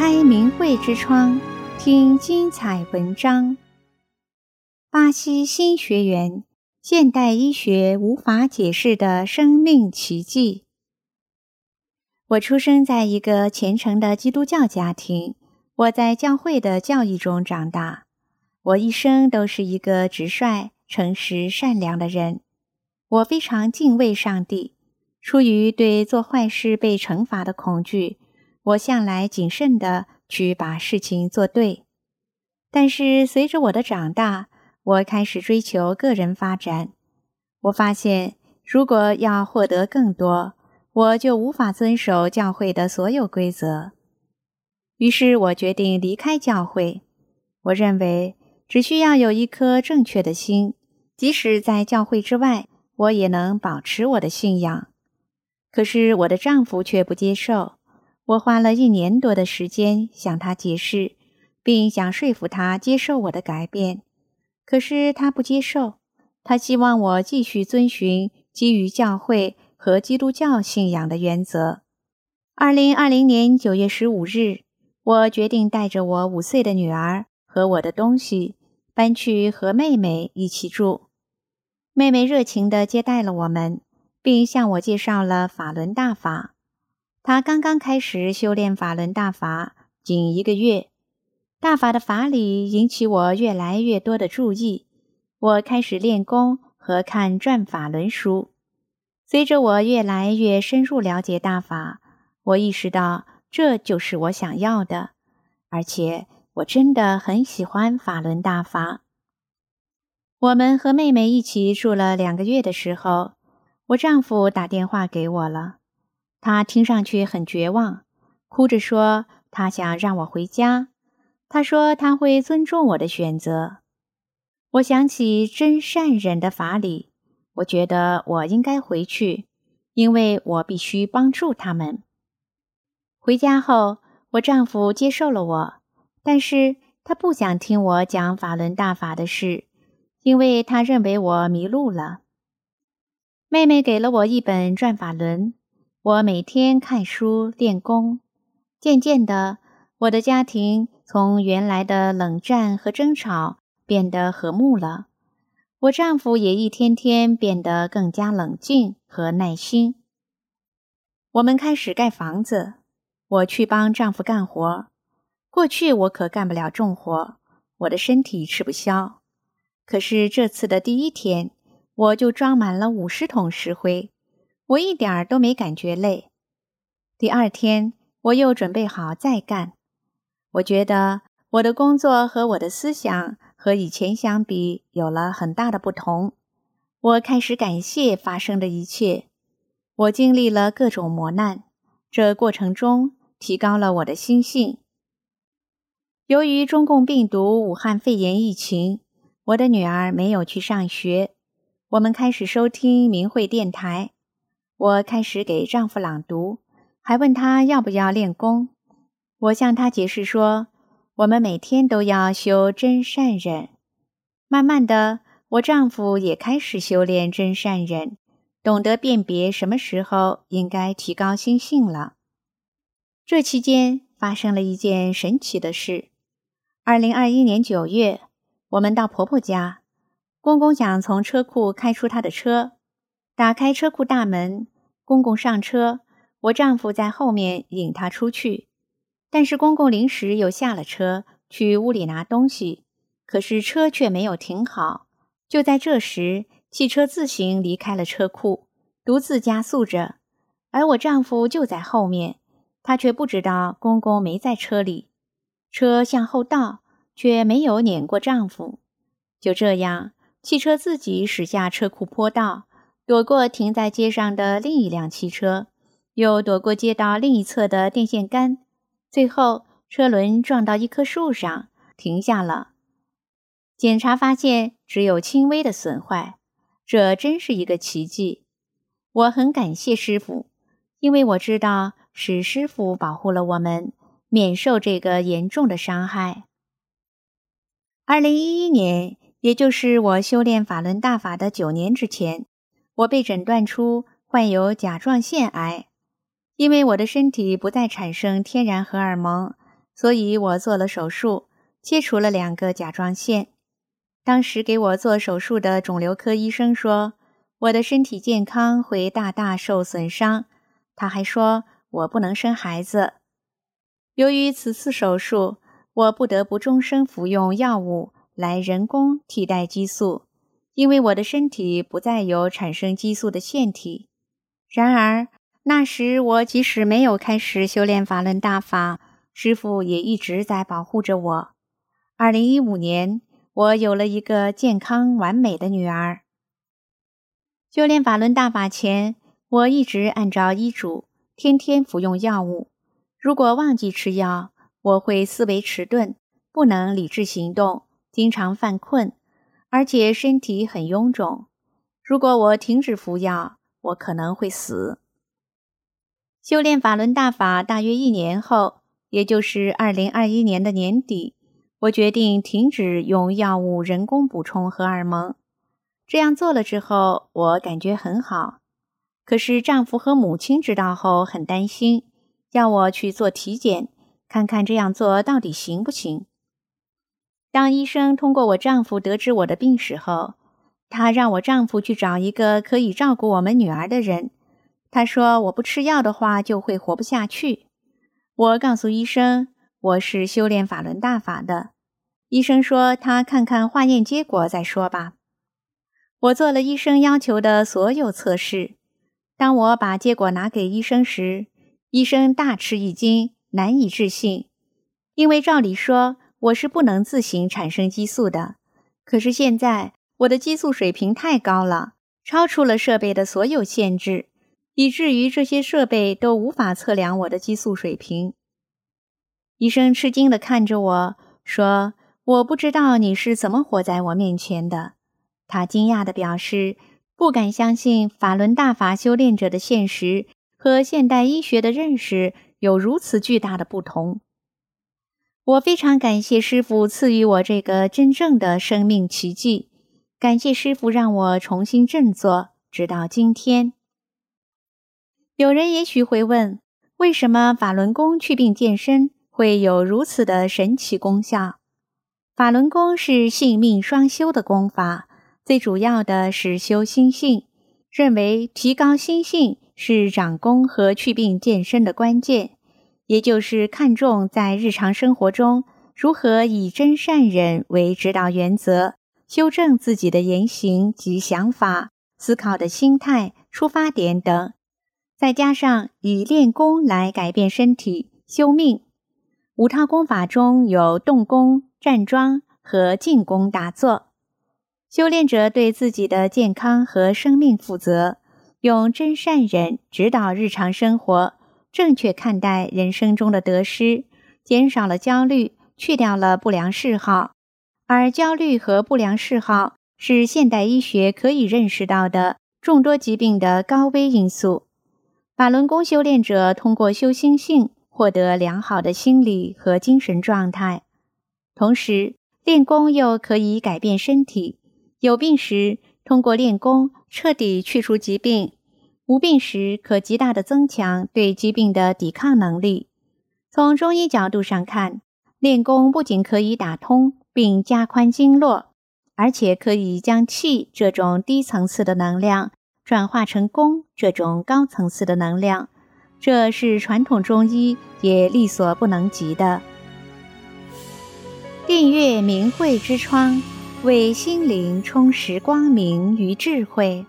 开明慧之窗，听精彩文章。巴西新学员，现代医学无法解释的生命奇迹。我出生在一个虔诚的基督教家庭，我在教会的教义中长大。我一生都是一个直率、诚实、善良的人。我非常敬畏上帝，出于对做坏事被惩罚的恐惧。我向来谨慎的去把事情做对，但是随着我的长大，我开始追求个人发展。我发现，如果要获得更多，我就无法遵守教会的所有规则。于是我决定离开教会。我认为，只需要有一颗正确的心，即使在教会之外，我也能保持我的信仰。可是我的丈夫却不接受。我花了一年多的时间向他解释，并想说服他接受我的改变，可是他不接受。他希望我继续遵循基于教会和基督教信仰的原则。二零二零年九月十五日，我决定带着我五岁的女儿和我的东西搬去和妹妹一起住。妹妹热情地接待了我们，并向我介绍了法轮大法。他刚刚开始修炼法轮大法，仅一个月，大法的法理引起我越来越多的注意。我开始练功和看转法轮书。随着我越来越深入了解大法，我意识到这就是我想要的，而且我真的很喜欢法轮大法。我们和妹妹一起住了两个月的时候，我丈夫打电话给我了。他听上去很绝望，哭着说他想让我回家。他说他会尊重我的选择。我想起真善忍的法理，我觉得我应该回去，因为我必须帮助他们。回家后，我丈夫接受了我，但是他不想听我讲法轮大法的事，因为他认为我迷路了。妹妹给了我一本《转法轮》。我每天看书练功，渐渐的，我的家庭从原来的冷战和争吵变得和睦了。我丈夫也一天天变得更加冷静和耐心。我们开始盖房子，我去帮丈夫干活。过去我可干不了重活，我的身体吃不消。可是这次的第一天，我就装满了五十桶石灰。我一点儿都没感觉累。第二天，我又准备好再干。我觉得我的工作和我的思想和以前相比有了很大的不同。我开始感谢发生的一切。我经历了各种磨难，这过程中提高了我的心性。由于中共病毒武汉肺炎疫情，我的女儿没有去上学。我们开始收听明慧电台。我开始给丈夫朗读，还问他要不要练功。我向他解释说，我们每天都要修真善忍。慢慢的，我丈夫也开始修炼真善忍，懂得辨别什么时候应该提高心性了。这期间发生了一件神奇的事。二零二一年九月，我们到婆婆家，公公想从车库开出他的车。打开车库大门，公公上车，我丈夫在后面引他出去。但是公公临时又下了车，去屋里拿东西，可是车却没有停好。就在这时，汽车自行离开了车库，独自加速着，而我丈夫就在后面，他却不知道公公没在车里。车向后倒，却没有碾过丈夫。就这样，汽车自己驶下车库坡道。躲过停在街上的另一辆汽车，又躲过街道另一侧的电线杆，最后车轮撞到一棵树上，停下了。检查发现只有轻微的损坏，这真是一个奇迹。我很感谢师傅，因为我知道是师傅保护了我们，免受这个严重的伤害。二零一一年，也就是我修炼法轮大法的九年之前。我被诊断出患有甲状腺癌，因为我的身体不再产生天然荷尔蒙，所以我做了手术，切除了两个甲状腺。当时给我做手术的肿瘤科医生说，我的身体健康会大大受损伤。他还说我不能生孩子。由于此次手术，我不得不终生服用药物来人工替代激素，因为我的身体不再有产生激素的腺体。然而，那时我即使没有开始修炼法轮大法，师父也一直在保护着我。二零一五年，我有了一个健康完美的女儿。修炼法轮大法前，我一直按照医嘱，天天服用药物。如果忘记吃药，我会思维迟钝，不能理智行动，经常犯困，而且身体很臃肿。如果我停止服药，我可能会死。修炼法轮大法大约一年后，也就是二零二一年的年底，我决定停止用药物人工补充荷尔蒙。这样做了之后，我感觉很好。可是丈夫和母亲知道后很担心，要我去做体检。看看这样做到底行不行？当医生通过我丈夫得知我的病史后，他让我丈夫去找一个可以照顾我们女儿的人。他说我不吃药的话就会活不下去。我告诉医生我是修炼法轮大法的。医生说他看看化验结果再说吧。我做了医生要求的所有测试。当我把结果拿给医生时，医生大吃一惊。难以置信，因为照理说我是不能自行产生激素的。可是现在我的激素水平太高了，超出了设备的所有限制，以至于这些设备都无法测量我的激素水平。医生吃惊地看着我说：“我不知道你是怎么活在我面前的。”他惊讶地表示，不敢相信法轮大法修炼者的现实和现代医学的认识。有如此巨大的不同，我非常感谢师父赐予我这个真正的生命奇迹，感谢师父让我重新振作，直到今天。有人也许会问，为什么法轮功祛病健身会有如此的神奇功效？法轮功是性命双修的功法，最主要的是修心性，认为提高心性。是长功和祛病健身的关键，也就是看重在日常生活中如何以真善忍为指导原则，修正自己的言行及想法、思考的心态、出发点等，再加上以练功来改变身体、修命。五套功法中有动功、站桩和静功打坐，修炼者对自己的健康和生命负责。用真善忍指导日常生活，正确看待人生中的得失，减少了焦虑，去掉了不良嗜好。而焦虑和不良嗜好是现代医学可以认识到的众多疾病的高危因素。法轮功修炼者通过修心性，获得良好的心理和精神状态，同时练功又可以改变身体。有病时，通过练功彻底去除疾病，无病时可极大的增强对疾病的抵抗能力。从中医角度上看，练功不仅可以打通并加宽经络，而且可以将气这种低层次的能量转化成功这种高层次的能量，这是传统中医也力所不能及的。订阅明慧之窗。为心灵充实光明与智慧。